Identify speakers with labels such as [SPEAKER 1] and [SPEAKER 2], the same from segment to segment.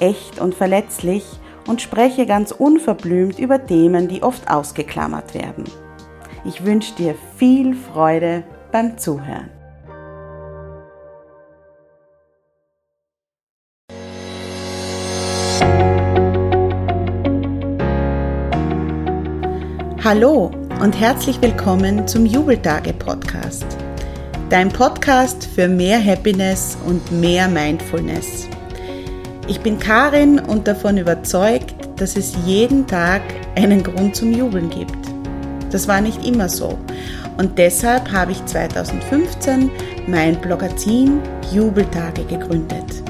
[SPEAKER 1] echt und verletzlich und spreche ganz unverblümt über Themen, die oft ausgeklammert werden. Ich wünsche dir viel Freude beim Zuhören. Hallo und herzlich willkommen zum Jubeltage Podcast. Dein Podcast für mehr Happiness und mehr Mindfulness. Ich bin Karin und davon überzeugt, dass es jeden Tag einen Grund zum Jubeln gibt. Das war nicht immer so. Und deshalb habe ich 2015 mein Blogazin Jubeltage gegründet.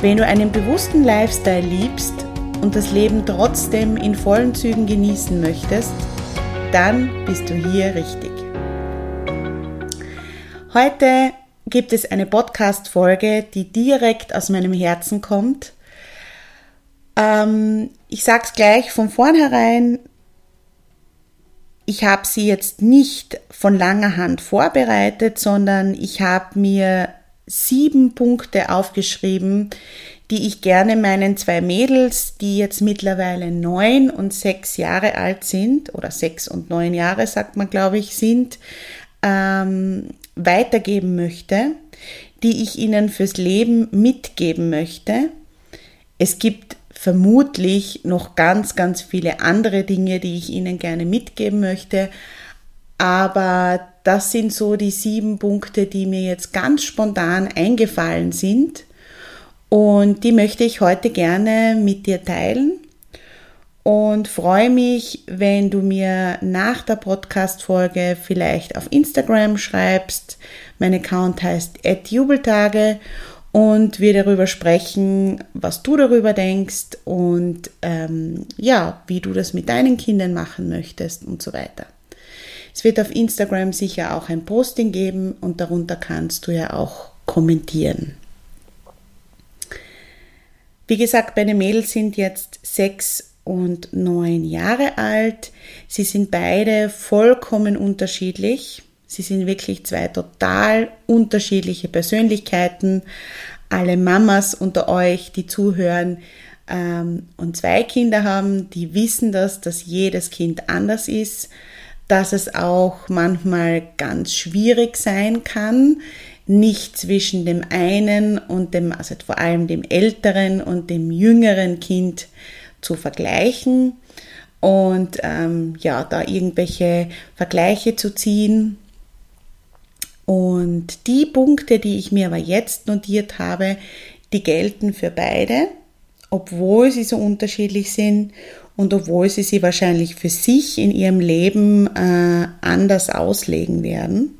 [SPEAKER 1] Wenn du einen bewussten Lifestyle liebst und das Leben trotzdem in vollen Zügen genießen möchtest, dann bist du hier richtig. Heute gibt es eine Podcast-Folge, die direkt aus meinem Herzen kommt. Ähm, ich sage es gleich von vornherein, ich habe sie jetzt nicht von langer Hand vorbereitet, sondern ich habe mir sieben Punkte aufgeschrieben, die ich gerne meinen zwei Mädels, die jetzt mittlerweile neun und sechs Jahre alt sind, oder sechs und neun Jahre, sagt man, glaube ich, sind, ähm, weitergeben möchte, die ich Ihnen fürs Leben mitgeben möchte. Es gibt vermutlich noch ganz, ganz viele andere Dinge, die ich Ihnen gerne mitgeben möchte. Aber das sind so die sieben Punkte, die mir jetzt ganz spontan eingefallen sind. Und die möchte ich heute gerne mit dir teilen und freue mich, wenn du mir nach der Podcast-Folge vielleicht auf Instagram schreibst. Mein Account heißt @jubeltage und wir darüber sprechen, was du darüber denkst und ähm, ja, wie du das mit deinen Kindern machen möchtest und so weiter. Es wird auf Instagram sicher auch ein Posting geben und darunter kannst du ja auch kommentieren. Wie gesagt, meine Mädels sind jetzt sechs und neun Jahre alt. Sie sind beide vollkommen unterschiedlich. Sie sind wirklich zwei total unterschiedliche Persönlichkeiten. Alle Mamas unter euch, die zuhören ähm, und zwei Kinder haben, die wissen das, dass jedes Kind anders ist, dass es auch manchmal ganz schwierig sein kann, nicht zwischen dem einen und dem, also vor allem dem älteren und dem jüngeren Kind zu vergleichen und ähm, ja, da irgendwelche Vergleiche zu ziehen. Und die Punkte, die ich mir aber jetzt notiert habe, die gelten für beide, obwohl sie so unterschiedlich sind und obwohl sie sie wahrscheinlich für sich in ihrem Leben äh, anders auslegen werden.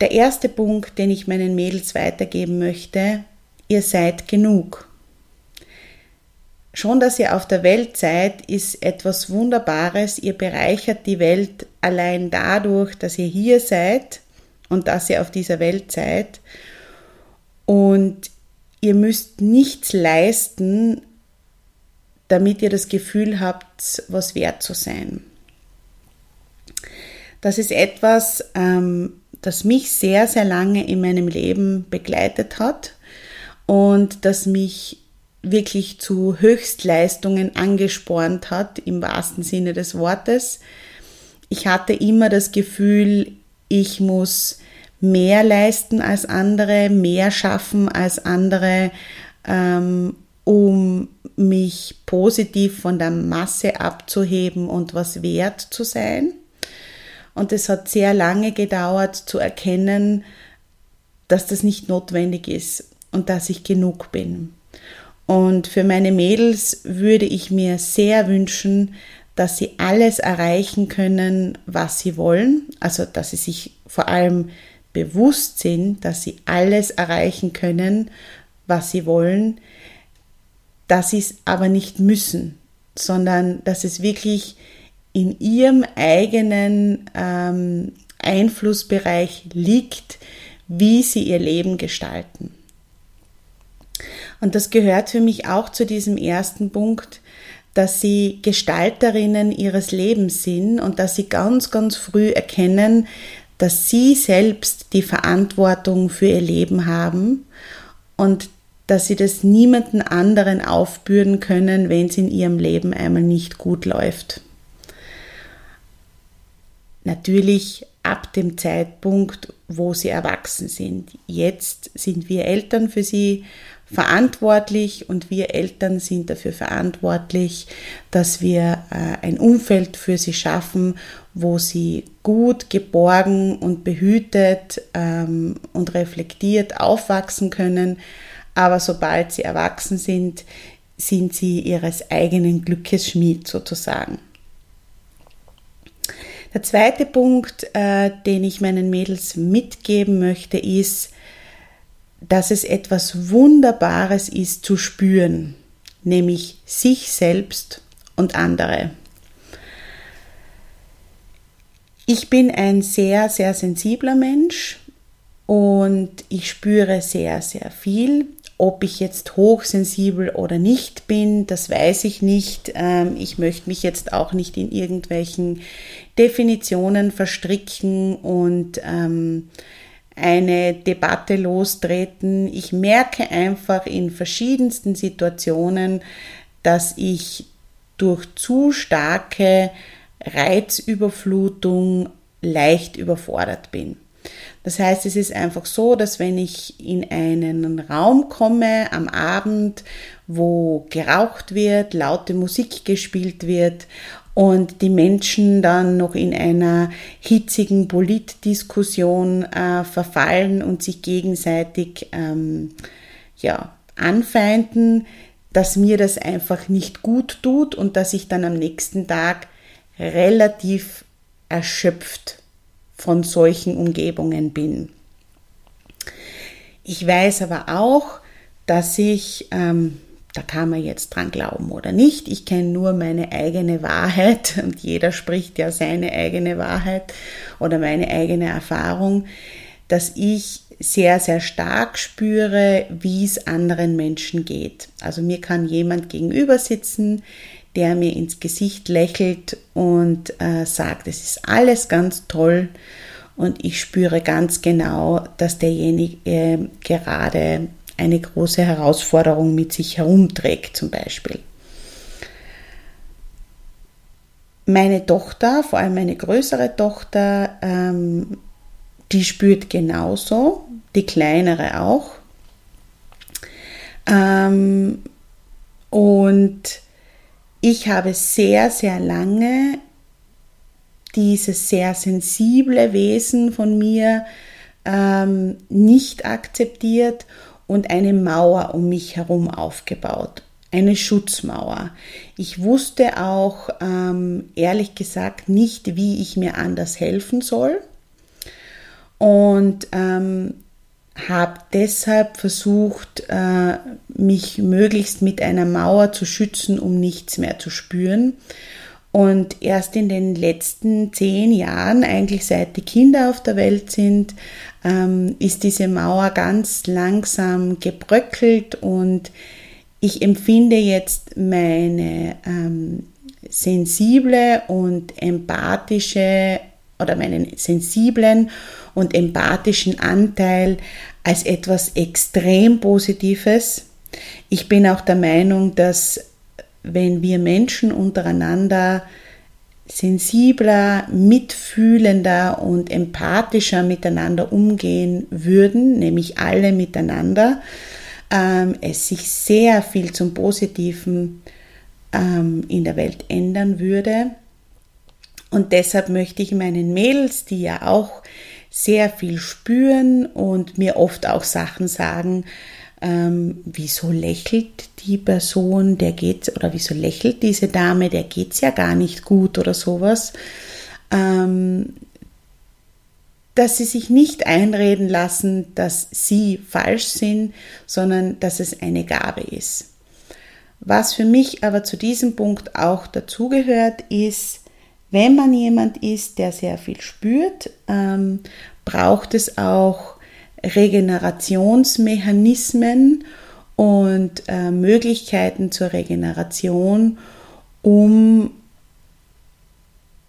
[SPEAKER 1] Der erste Punkt, den ich meinen Mädels weitergeben möchte, ihr seid genug. Schon, dass ihr auf der Welt seid, ist etwas Wunderbares. Ihr bereichert die Welt allein dadurch, dass ihr hier seid und dass ihr auf dieser Welt seid. Und ihr müsst nichts leisten, damit ihr das Gefühl habt, was wert zu sein. Das ist etwas, ähm, das mich sehr, sehr lange in meinem Leben begleitet hat und das mich wirklich zu Höchstleistungen angespornt hat, im wahrsten Sinne des Wortes. Ich hatte immer das Gefühl, ich muss mehr leisten als andere, mehr schaffen als andere, ähm, um mich positiv von der Masse abzuheben und was wert zu sein. Und es hat sehr lange gedauert zu erkennen, dass das nicht notwendig ist und dass ich genug bin. Und für meine Mädels würde ich mir sehr wünschen, dass sie alles erreichen können, was sie wollen. Also, dass sie sich vor allem bewusst sind, dass sie alles erreichen können, was sie wollen, dass sie es aber nicht müssen, sondern dass es wirklich in ihrem eigenen ähm, Einflussbereich liegt, wie sie ihr Leben gestalten. Und das gehört für mich auch zu diesem ersten Punkt, dass sie Gestalterinnen ihres Lebens sind und dass sie ganz, ganz früh erkennen, dass sie selbst die Verantwortung für ihr Leben haben und dass sie das niemanden anderen aufbürden können, wenn es in ihrem Leben einmal nicht gut läuft. Natürlich ab dem Zeitpunkt, wo sie erwachsen sind. Jetzt sind wir Eltern für sie verantwortlich und wir Eltern sind dafür verantwortlich, dass wir äh, ein Umfeld für sie schaffen, wo sie gut, geborgen und behütet ähm, und reflektiert aufwachsen können. Aber sobald sie erwachsen sind, sind sie ihres eigenen Glückes Schmied sozusagen. Der zweite Punkt, äh, den ich meinen Mädels mitgeben möchte, ist, dass es etwas Wunderbares ist zu spüren, nämlich sich selbst und andere. Ich bin ein sehr, sehr sensibler Mensch und ich spüre sehr, sehr viel. Ob ich jetzt hochsensibel oder nicht bin, das weiß ich nicht. Ähm, ich möchte mich jetzt auch nicht in irgendwelchen Definitionen verstricken und ähm, eine Debatte lostreten. Ich merke einfach in verschiedensten Situationen, dass ich durch zu starke Reizüberflutung leicht überfordert bin. Das heißt, es ist einfach so, dass wenn ich in einen Raum komme am Abend, wo geraucht wird, laute Musik gespielt wird und die Menschen dann noch in einer hitzigen Politdiskussion äh, verfallen und sich gegenseitig ähm, ja, anfeinden, dass mir das einfach nicht gut tut und dass ich dann am nächsten Tag relativ erschöpft von solchen Umgebungen bin. Ich weiß aber auch, dass ich ähm, da kann man jetzt dran glauben oder nicht. Ich kenne nur meine eigene Wahrheit und jeder spricht ja seine eigene Wahrheit oder meine eigene Erfahrung, dass ich sehr, sehr stark spüre, wie es anderen Menschen geht. Also mir kann jemand gegenüber sitzen, der mir ins Gesicht lächelt und äh, sagt, es ist alles ganz toll und ich spüre ganz genau, dass derjenige äh, gerade eine große Herausforderung mit sich herumträgt zum Beispiel. Meine Tochter, vor allem meine größere Tochter, ähm, die spürt genauso, die kleinere auch. Ähm, und ich habe sehr, sehr lange dieses sehr sensible Wesen von mir ähm, nicht akzeptiert und eine Mauer um mich herum aufgebaut, eine Schutzmauer. Ich wusste auch ähm, ehrlich gesagt nicht, wie ich mir anders helfen soll und ähm, habe deshalb versucht, äh, mich möglichst mit einer Mauer zu schützen, um nichts mehr zu spüren. Und erst in den letzten zehn Jahren, eigentlich seit die Kinder auf der Welt sind, ähm, ist diese Mauer ganz langsam gebröckelt und ich empfinde jetzt meine ähm, sensible und empathische oder meinen sensiblen und empathischen Anteil als etwas extrem Positives. Ich bin auch der Meinung, dass wenn wir Menschen untereinander sensibler, mitfühlender und empathischer miteinander umgehen würden, nämlich alle miteinander, ähm, es sich sehr viel zum Positiven ähm, in der Welt ändern würde. Und deshalb möchte ich meinen Mädels, die ja auch sehr viel spüren und mir oft auch Sachen sagen, ähm, wieso lächelt die Person, der geht's, oder wieso lächelt diese Dame, der geht's ja gar nicht gut oder sowas. Ähm, dass sie sich nicht einreden lassen, dass sie falsch sind, sondern dass es eine Gabe ist. Was für mich aber zu diesem Punkt auch dazugehört, ist, wenn man jemand ist, der sehr viel spürt, ähm, braucht es auch Regenerationsmechanismen und äh, Möglichkeiten zur Regeneration, um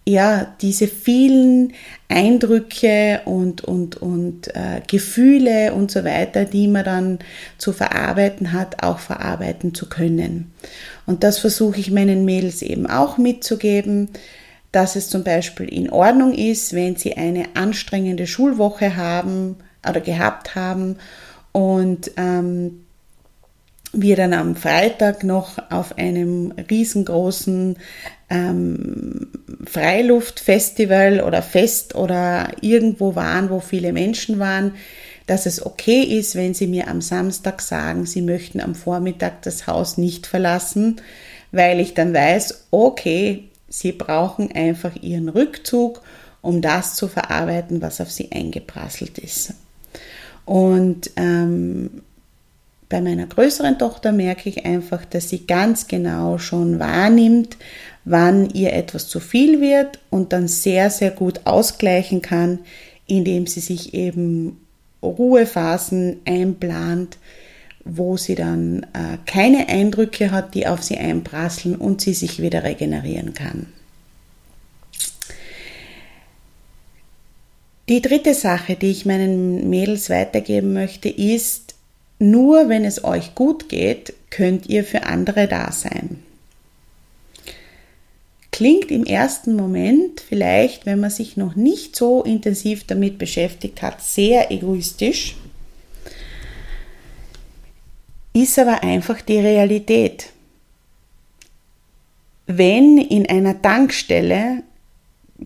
[SPEAKER 1] ja, diese vielen Eindrücke und, und, und äh, Gefühle und so weiter, die man dann zu verarbeiten hat, auch verarbeiten zu können. Und das versuche ich meinen Mädels eben auch mitzugeben, dass es zum Beispiel in Ordnung ist, wenn sie eine anstrengende Schulwoche haben oder gehabt haben und ähm, wir dann am Freitag noch auf einem riesengroßen ähm, Freiluftfestival oder Fest oder irgendwo waren, wo viele Menschen waren, dass es okay ist, wenn Sie mir am Samstag sagen, Sie möchten am Vormittag das Haus nicht verlassen, weil ich dann weiß, okay, Sie brauchen einfach Ihren Rückzug, um das zu verarbeiten, was auf Sie eingeprasselt ist. Und ähm, bei meiner größeren Tochter merke ich einfach, dass sie ganz genau schon wahrnimmt, wann ihr etwas zu viel wird und dann sehr, sehr gut ausgleichen kann, indem sie sich eben Ruhephasen einplant, wo sie dann äh, keine Eindrücke hat, die auf sie einprasseln und sie sich wieder regenerieren kann. Die dritte Sache, die ich meinen Mädels weitergeben möchte, ist, nur wenn es euch gut geht, könnt ihr für andere da sein. Klingt im ersten Moment vielleicht, wenn man sich noch nicht so intensiv damit beschäftigt hat, sehr egoistisch, ist aber einfach die Realität. Wenn in einer Tankstelle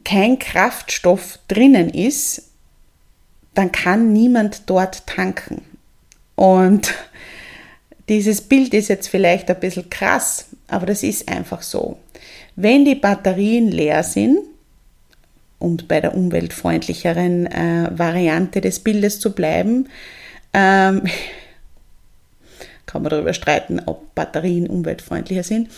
[SPEAKER 1] kein Kraftstoff drinnen ist, dann kann niemand dort tanken. Und dieses Bild ist jetzt vielleicht ein bisschen krass, aber das ist einfach so. Wenn die Batterien leer sind, um bei der umweltfreundlicheren äh, Variante des Bildes zu bleiben, ähm, kann man darüber streiten, ob Batterien umweltfreundlicher sind.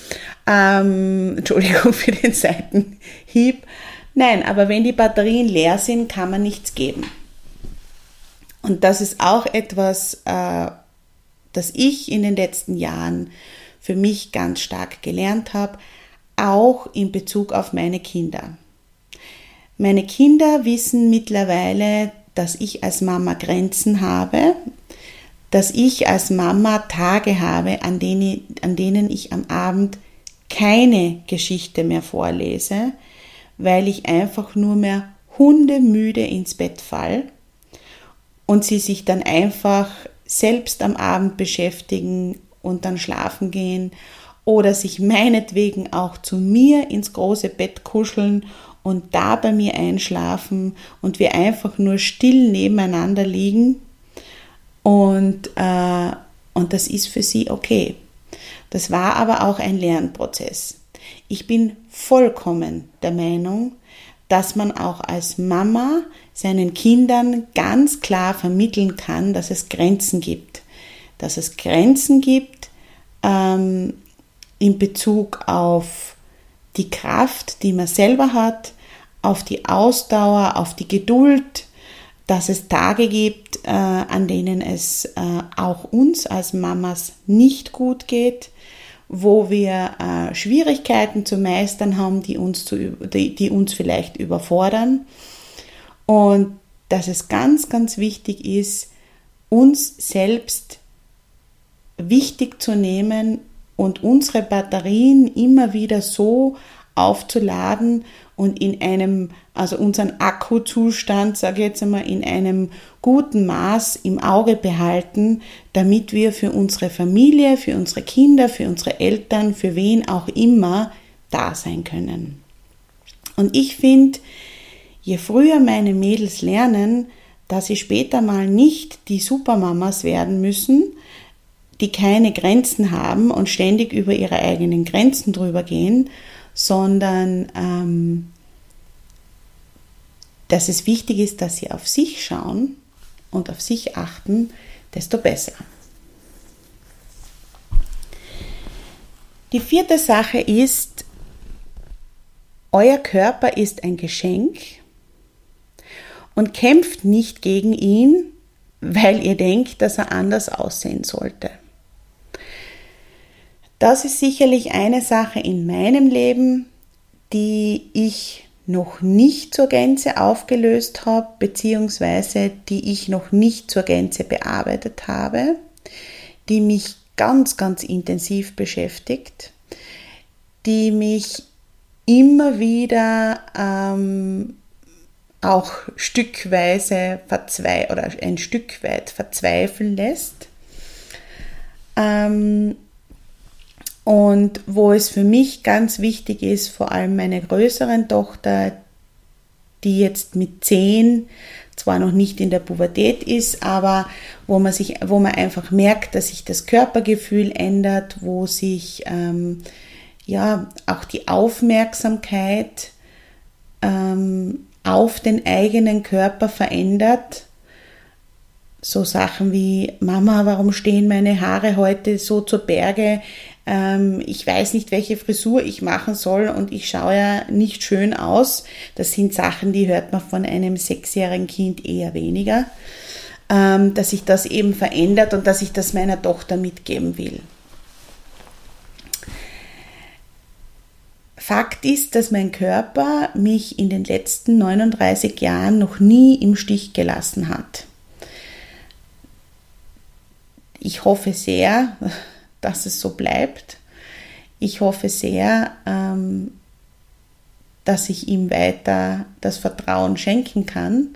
[SPEAKER 1] Ähm, Entschuldigung für den Seitenhieb. Nein, aber wenn die Batterien leer sind, kann man nichts geben. Und das ist auch etwas, äh, das ich in den letzten Jahren für mich ganz stark gelernt habe, auch in Bezug auf meine Kinder. Meine Kinder wissen mittlerweile, dass ich als Mama Grenzen habe, dass ich als Mama Tage habe, an denen, an denen ich am Abend keine Geschichte mehr vorlese, weil ich einfach nur mehr hundemüde ins Bett fall und sie sich dann einfach selbst am Abend beschäftigen und dann schlafen gehen oder sich meinetwegen auch zu mir ins große Bett kuscheln und da bei mir einschlafen und wir einfach nur still nebeneinander liegen und, äh, und das ist für sie okay. Das war aber auch ein Lernprozess. Ich bin vollkommen der Meinung, dass man auch als Mama seinen Kindern ganz klar vermitteln kann, dass es Grenzen gibt. Dass es Grenzen gibt ähm, in Bezug auf die Kraft, die man selber hat, auf die Ausdauer, auf die Geduld, dass es Tage gibt, äh, an denen es äh, auch uns als Mamas nicht gut geht, wo wir äh, Schwierigkeiten zu meistern haben, die uns, zu, die, die uns vielleicht überfordern. Und dass es ganz, ganz wichtig ist, uns selbst wichtig zu nehmen und unsere Batterien immer wieder so aufzuladen und in einem, also unseren Akkuzustand, sage ich jetzt einmal, in einem guten Maß im Auge behalten, damit wir für unsere Familie, für unsere Kinder, für unsere Eltern, für wen auch immer da sein können. Und ich finde, je früher meine Mädels lernen, dass sie später mal nicht die Supermamas werden müssen, die keine Grenzen haben und ständig über ihre eigenen Grenzen drüber gehen, sondern ähm, dass es wichtig ist, dass sie auf sich schauen und auf sich achten, desto besser. Die vierte Sache ist, euer Körper ist ein Geschenk und kämpft nicht gegen ihn, weil ihr denkt, dass er anders aussehen sollte. Das ist sicherlich eine Sache in meinem Leben, die ich noch nicht zur Gänze aufgelöst habe, beziehungsweise die ich noch nicht zur Gänze bearbeitet habe, die mich ganz, ganz intensiv beschäftigt, die mich immer wieder ähm, auch stückweise verzwei oder ein Stück weit verzweifeln lässt. Ähm, und wo es für mich ganz wichtig ist, vor allem meine größeren Tochter, die jetzt mit zehn zwar noch nicht in der Pubertät ist, aber wo man sich, wo man einfach merkt, dass sich das Körpergefühl ändert, wo sich ähm, ja auch die Aufmerksamkeit ähm, auf den eigenen Körper verändert. So Sachen wie Mama, warum stehen meine Haare heute so zur Berge? Ähm, ich weiß nicht, welche Frisur ich machen soll und ich schaue ja nicht schön aus. Das sind Sachen, die hört man von einem sechsjährigen Kind eher weniger. Ähm, dass sich das eben verändert und dass ich das meiner Tochter mitgeben will. Fakt ist, dass mein Körper mich in den letzten 39 Jahren noch nie im Stich gelassen hat. Ich hoffe sehr, dass es so bleibt. Ich hoffe sehr, ähm, dass ich ihm weiter das Vertrauen schenken kann.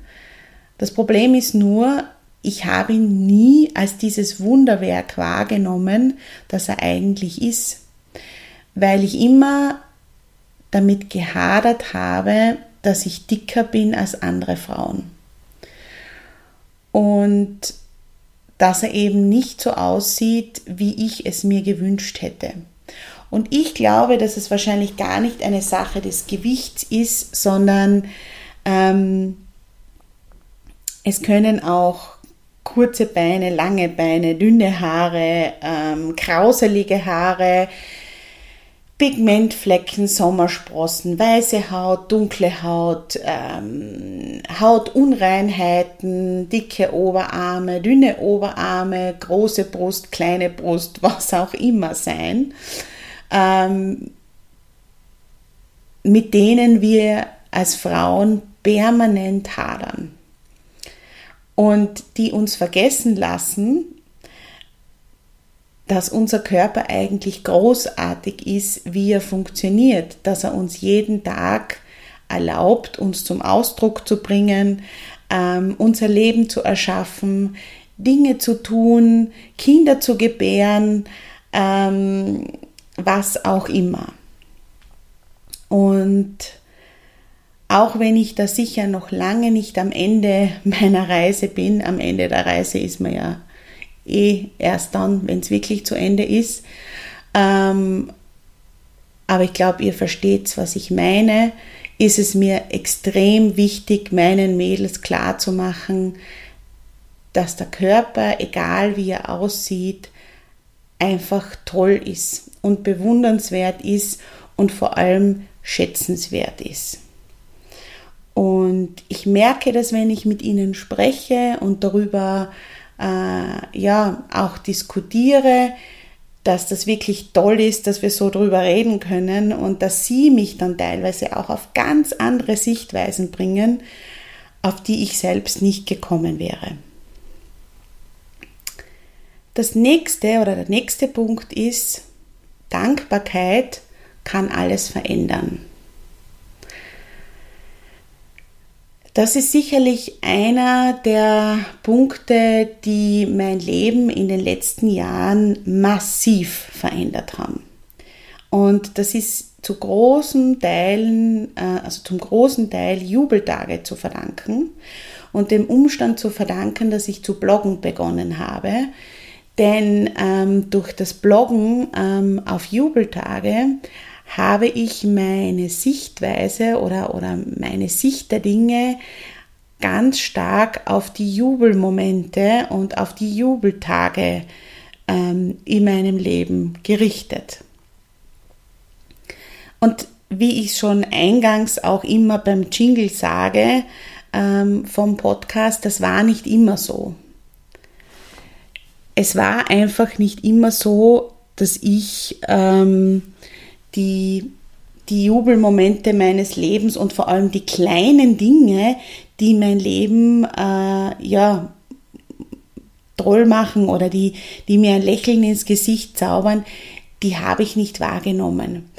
[SPEAKER 1] Das Problem ist nur, ich habe ihn nie als dieses Wunderwerk wahrgenommen, das er eigentlich ist, weil ich immer damit gehadert habe, dass ich dicker bin als andere Frauen. Und dass er eben nicht so aussieht, wie ich es mir gewünscht hätte. Und ich glaube, dass es wahrscheinlich gar nicht eine Sache des Gewichts ist, sondern ähm, es können auch kurze Beine, lange Beine, dünne Haare, ähm, krauselige Haare, Pigmentflecken, Sommersprossen, weiße Haut, dunkle Haut, ähm, Hautunreinheiten, dicke Oberarme, dünne Oberarme, große Brust, kleine Brust, was auch immer sein, ähm, mit denen wir als Frauen permanent hadern. Und die uns vergessen lassen, dass unser Körper eigentlich großartig ist, wie er funktioniert, dass er uns jeden Tag erlaubt, uns zum Ausdruck zu bringen, ähm, unser Leben zu erschaffen, Dinge zu tun, Kinder zu gebären, ähm, was auch immer. Und auch wenn ich da sicher noch lange nicht am Ende meiner Reise bin, am Ende der Reise ist man ja eh erst dann, wenn es wirklich zu Ende ist. Ähm, aber ich glaube, ihr versteht, was ich meine. Ist es mir extrem wichtig, meinen Mädels klarzumachen, dass der Körper, egal wie er aussieht, einfach toll ist und bewundernswert ist und vor allem schätzenswert ist. Und ich merke das, wenn ich mit ihnen spreche und darüber äh, ja auch diskutiere, dass das wirklich toll ist, dass wir so drüber reden können und dass sie mich dann teilweise auch auf ganz andere Sichtweisen bringen, auf die ich selbst nicht gekommen wäre. Das nächste oder der nächste Punkt ist, Dankbarkeit kann alles verändern. Das ist sicherlich einer der Punkte, die mein Leben in den letzten Jahren massiv verändert haben. Und das ist zu großen Teilen, äh, also zum großen Teil Jubeltage zu verdanken und dem Umstand zu verdanken, dass ich zu bloggen begonnen habe. Denn ähm, durch das Bloggen ähm, auf Jubeltage habe ich meine Sichtweise oder, oder meine Sicht der Dinge ganz stark auf die Jubelmomente und auf die Jubeltage ähm, in meinem Leben gerichtet. Und wie ich schon eingangs auch immer beim Jingle sage ähm, vom Podcast, das war nicht immer so. Es war einfach nicht immer so, dass ich ähm, die, die Jubelmomente meines Lebens und vor allem die kleinen Dinge, die mein Leben äh, ja toll machen oder die, die mir ein Lächeln ins Gesicht zaubern, die habe ich nicht wahrgenommen.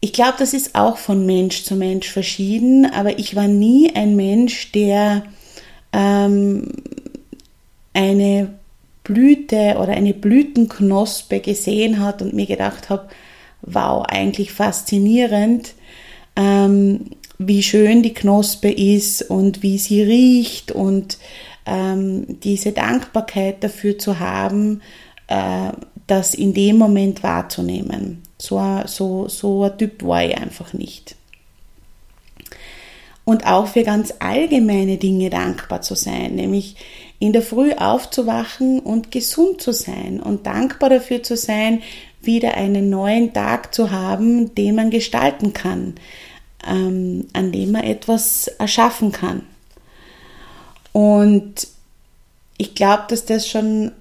[SPEAKER 1] Ich glaube, das ist auch von Mensch zu Mensch verschieden, aber ich war nie ein Mensch, der ähm, eine Blüte oder eine Blütenknospe gesehen hat und mir gedacht habe, wow, eigentlich faszinierend, ähm, wie schön die Knospe ist und wie sie riecht und ähm, diese Dankbarkeit dafür zu haben, äh, das in dem Moment wahrzunehmen. So, so, so ein Typ war ich einfach nicht. Und auch für ganz allgemeine Dinge dankbar zu sein, nämlich in der Früh aufzuwachen und gesund zu sein und dankbar dafür zu sein, wieder einen neuen Tag zu haben, den man gestalten kann, ähm, an dem man etwas erschaffen kann. Und ich glaube, dass das schon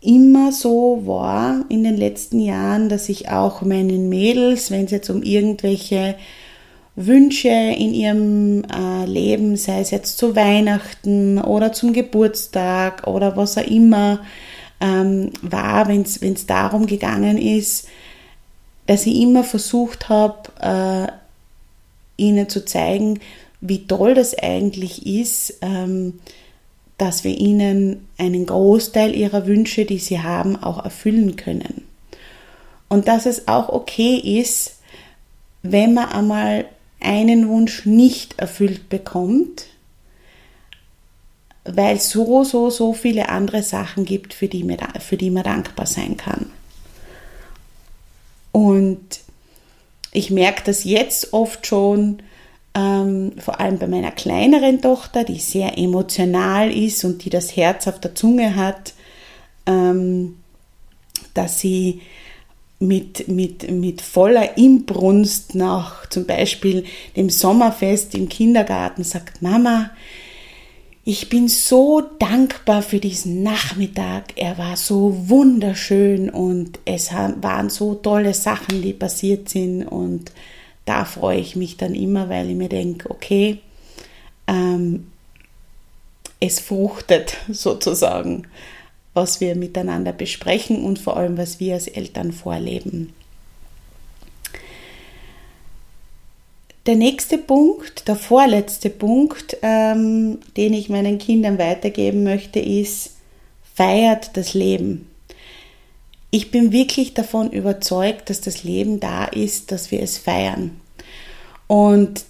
[SPEAKER 1] immer so war in den letzten Jahren, dass ich auch meinen Mädels, wenn es jetzt um irgendwelche Wünsche in ihrem äh, Leben, sei es jetzt zu Weihnachten oder zum Geburtstag oder was auch immer ähm, war, wenn es darum gegangen ist, dass ich immer versucht habe, äh, ihnen zu zeigen, wie toll das eigentlich ist, ähm, dass wir ihnen einen Großteil ihrer Wünsche, die sie haben, auch erfüllen können. Und dass es auch okay ist, wenn man einmal einen Wunsch nicht erfüllt bekommt, weil es so, so, so viele andere Sachen gibt, für die, man, für die man dankbar sein kann. Und ich merke das jetzt oft schon, ähm, vor allem bei meiner kleineren Tochter, die sehr emotional ist und die das Herz auf der Zunge hat, ähm, dass sie mit, mit, mit voller Inbrunst nach zum Beispiel dem Sommerfest im Kindergarten sagt, Mama, ich bin so dankbar für diesen Nachmittag. Er war so wunderschön und es waren so tolle Sachen, die passiert sind. Und da freue ich mich dann immer, weil ich mir denke, okay, ähm, es fruchtet sozusagen, was wir miteinander besprechen und vor allem, was wir als Eltern vorleben. Der nächste Punkt, der vorletzte Punkt, ähm, den ich meinen Kindern weitergeben möchte, ist, feiert das Leben. Ich bin wirklich davon überzeugt, dass das Leben da ist, dass wir es feiern. Und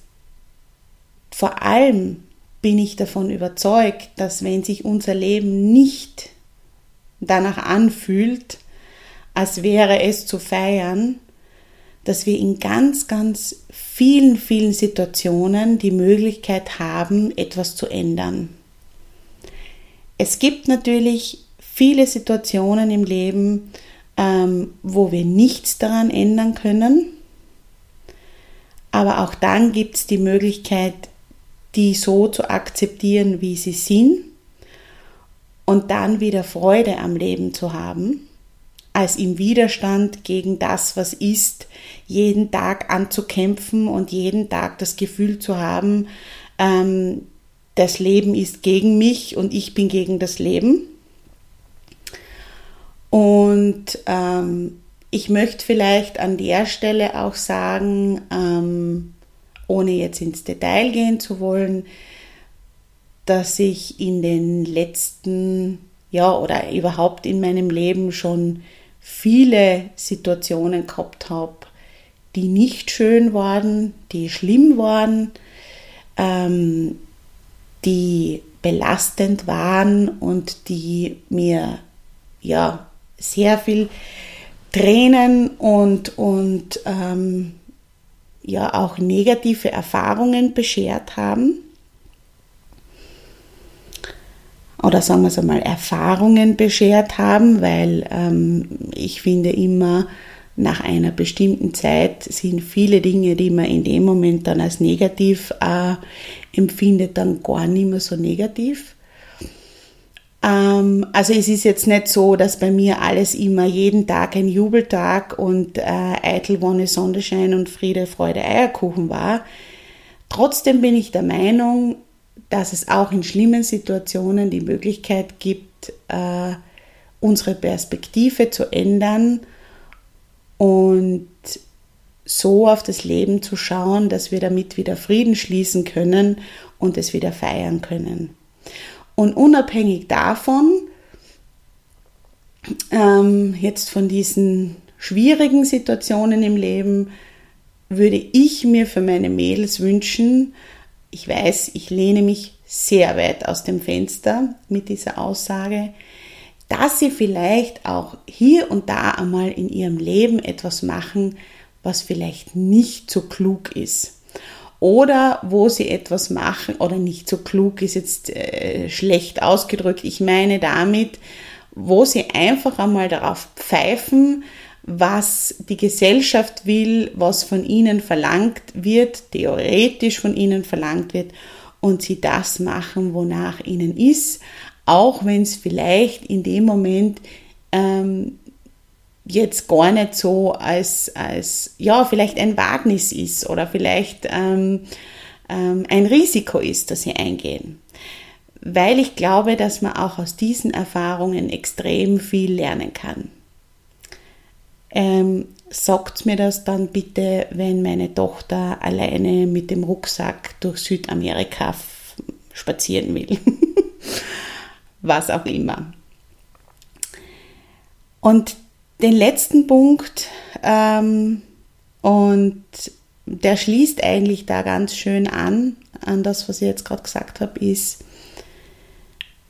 [SPEAKER 1] vor allem bin ich davon überzeugt, dass wenn sich unser Leben nicht danach anfühlt, als wäre es zu feiern, dass wir in ganz, ganz vielen, vielen Situationen die Möglichkeit haben, etwas zu ändern. Es gibt natürlich viele Situationen im Leben, ähm, wo wir nichts daran ändern können. Aber auch dann gibt es die Möglichkeit, die so zu akzeptieren, wie sie sind und dann wieder Freude am Leben zu haben als im Widerstand gegen das, was ist, jeden Tag anzukämpfen und jeden Tag das Gefühl zu haben, ähm, das Leben ist gegen mich und ich bin gegen das Leben. Und ähm, ich möchte vielleicht an der Stelle auch sagen, ähm, ohne jetzt ins Detail gehen zu wollen, dass ich in den letzten, ja, oder überhaupt in meinem Leben schon viele Situationen gehabt habe, die nicht schön waren, die schlimm waren, ähm, die belastend waren und die mir ja sehr viel Tränen und, und ähm, ja auch negative Erfahrungen beschert haben. Oder sagen wir es einmal, Erfahrungen beschert haben, weil ähm, ich finde immer, nach einer bestimmten Zeit sind viele Dinge, die man in dem Moment dann als negativ äh, empfindet, dann gar nicht mehr so negativ. Ähm, also es ist jetzt nicht so, dass bei mir alles immer jeden Tag ein Jubeltag und äh, eitel Wonne Sonnenschein und Friede, Freude, Eierkuchen war. Trotzdem bin ich der Meinung, dass es auch in schlimmen Situationen die Möglichkeit gibt, äh, unsere Perspektive zu ändern und so auf das Leben zu schauen, dass wir damit wieder Frieden schließen können und es wieder feiern können. Und unabhängig davon, ähm, jetzt von diesen schwierigen Situationen im Leben, würde ich mir für meine Mädels wünschen, ich weiß, ich lehne mich sehr weit aus dem Fenster mit dieser Aussage, dass sie vielleicht auch hier und da einmal in ihrem Leben etwas machen, was vielleicht nicht so klug ist oder wo sie etwas machen oder nicht so klug ist jetzt äh, schlecht ausgedrückt. Ich meine damit, wo sie einfach einmal darauf pfeifen, was die Gesellschaft will, was von ihnen verlangt wird, theoretisch von ihnen verlangt wird und sie das machen, wonach ihnen ist, auch wenn es vielleicht in dem Moment ähm, jetzt gar nicht so als, als ja, vielleicht ein Wagnis ist oder vielleicht ähm, ähm, ein Risiko ist, das sie eingehen. Weil ich glaube, dass man auch aus diesen Erfahrungen extrem viel lernen kann. Ähm, sagt mir das dann bitte, wenn meine Tochter alleine mit dem Rucksack durch Südamerika spazieren will. Was auch immer. Und den letzten Punkt, ähm, und der schließt eigentlich da ganz schön an, an das, was ich jetzt gerade gesagt habe, ist,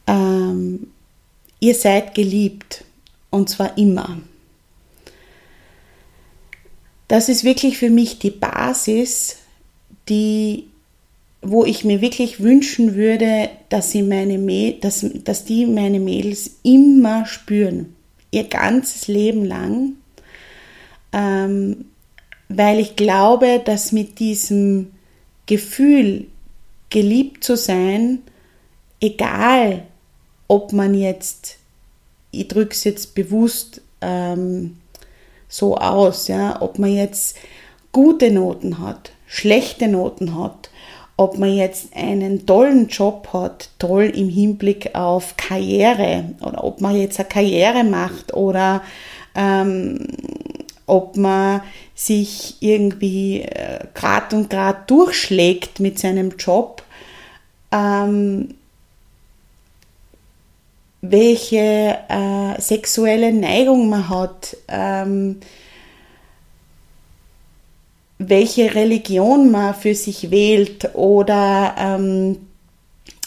[SPEAKER 1] ähm, ihr seid geliebt und zwar immer. Das ist wirklich für mich die Basis, die, wo ich mir wirklich wünschen würde, dass, sie meine dass, dass die meine Mädels immer spüren ihr ganzes Leben lang, ähm, weil ich glaube, dass mit diesem Gefühl, geliebt zu sein, egal ob man jetzt, ich drücke es jetzt bewusst ähm, so aus, ja, ob man jetzt gute Noten hat, schlechte Noten hat, ob man jetzt einen tollen Job hat, toll im Hinblick auf Karriere oder ob man jetzt eine Karriere macht oder ähm, ob man sich irgendwie äh, grad und grad durchschlägt mit seinem Job, ähm, welche äh, sexuelle Neigung man hat, ähm, welche Religion man für sich wählt oder ähm,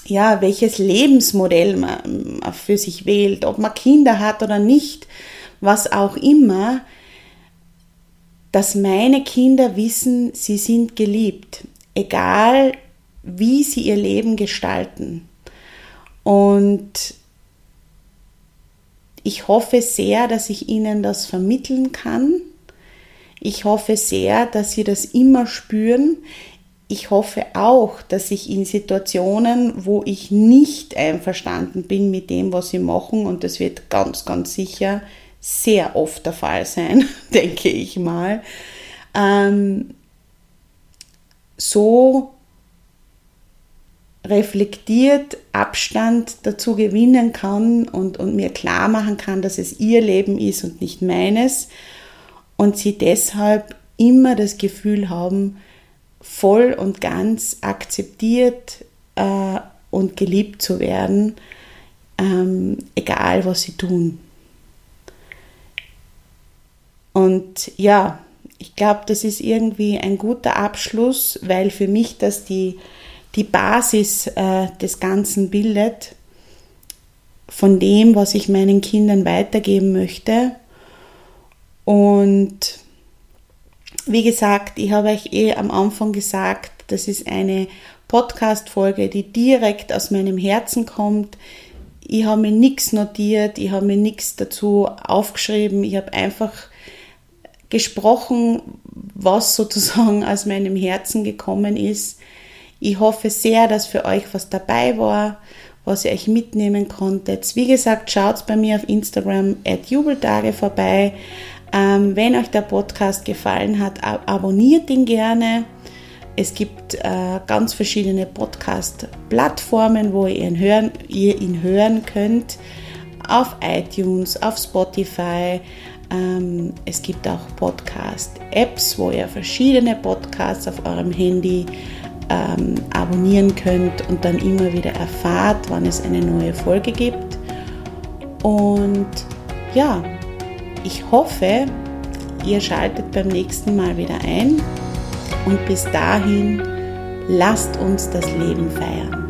[SPEAKER 1] ja, welches Lebensmodell man für sich wählt, ob man Kinder hat oder nicht, was auch immer, dass meine Kinder wissen, sie sind geliebt, egal wie sie ihr Leben gestalten. Und ich hoffe sehr, dass ich ihnen das vermitteln kann ich hoffe sehr, dass Sie das immer spüren. Ich hoffe auch, dass ich in Situationen, wo ich nicht einverstanden bin mit dem, was Sie machen, und das wird ganz, ganz sicher sehr oft der Fall sein, denke ich mal, ähm, so reflektiert Abstand dazu gewinnen kann und, und mir klar machen kann, dass es ihr Leben ist und nicht meines und sie deshalb immer das Gefühl haben, voll und ganz akzeptiert äh, und geliebt zu werden, ähm, egal was sie tun. Und ja, ich glaube, das ist irgendwie ein guter Abschluss, weil für mich das die, die Basis äh, des Ganzen bildet, von dem, was ich meinen Kindern weitergeben möchte. Und wie gesagt, ich habe euch eh am Anfang gesagt, das ist eine Podcast-Folge, die direkt aus meinem Herzen kommt. Ich habe mir nichts notiert, ich habe mir nichts dazu aufgeschrieben, ich habe einfach gesprochen, was sozusagen aus meinem Herzen gekommen ist. Ich hoffe sehr, dass für euch was dabei war, was ihr euch mitnehmen konntet. Wie gesagt, schaut bei mir auf Instagram at Jubeltage vorbei. Ähm, wenn euch der Podcast gefallen hat, ab abonniert ihn gerne. Es gibt äh, ganz verschiedene Podcast-Plattformen, wo ihr ihn, hören, ihr ihn hören könnt. Auf iTunes, auf Spotify. Ähm, es gibt auch Podcast-Apps, wo ihr verschiedene Podcasts auf eurem Handy ähm, abonnieren könnt und dann immer wieder erfahrt, wann es eine neue Folge gibt. Und ja, ich hoffe, ihr schaltet beim nächsten Mal wieder ein und bis dahin lasst uns das Leben feiern.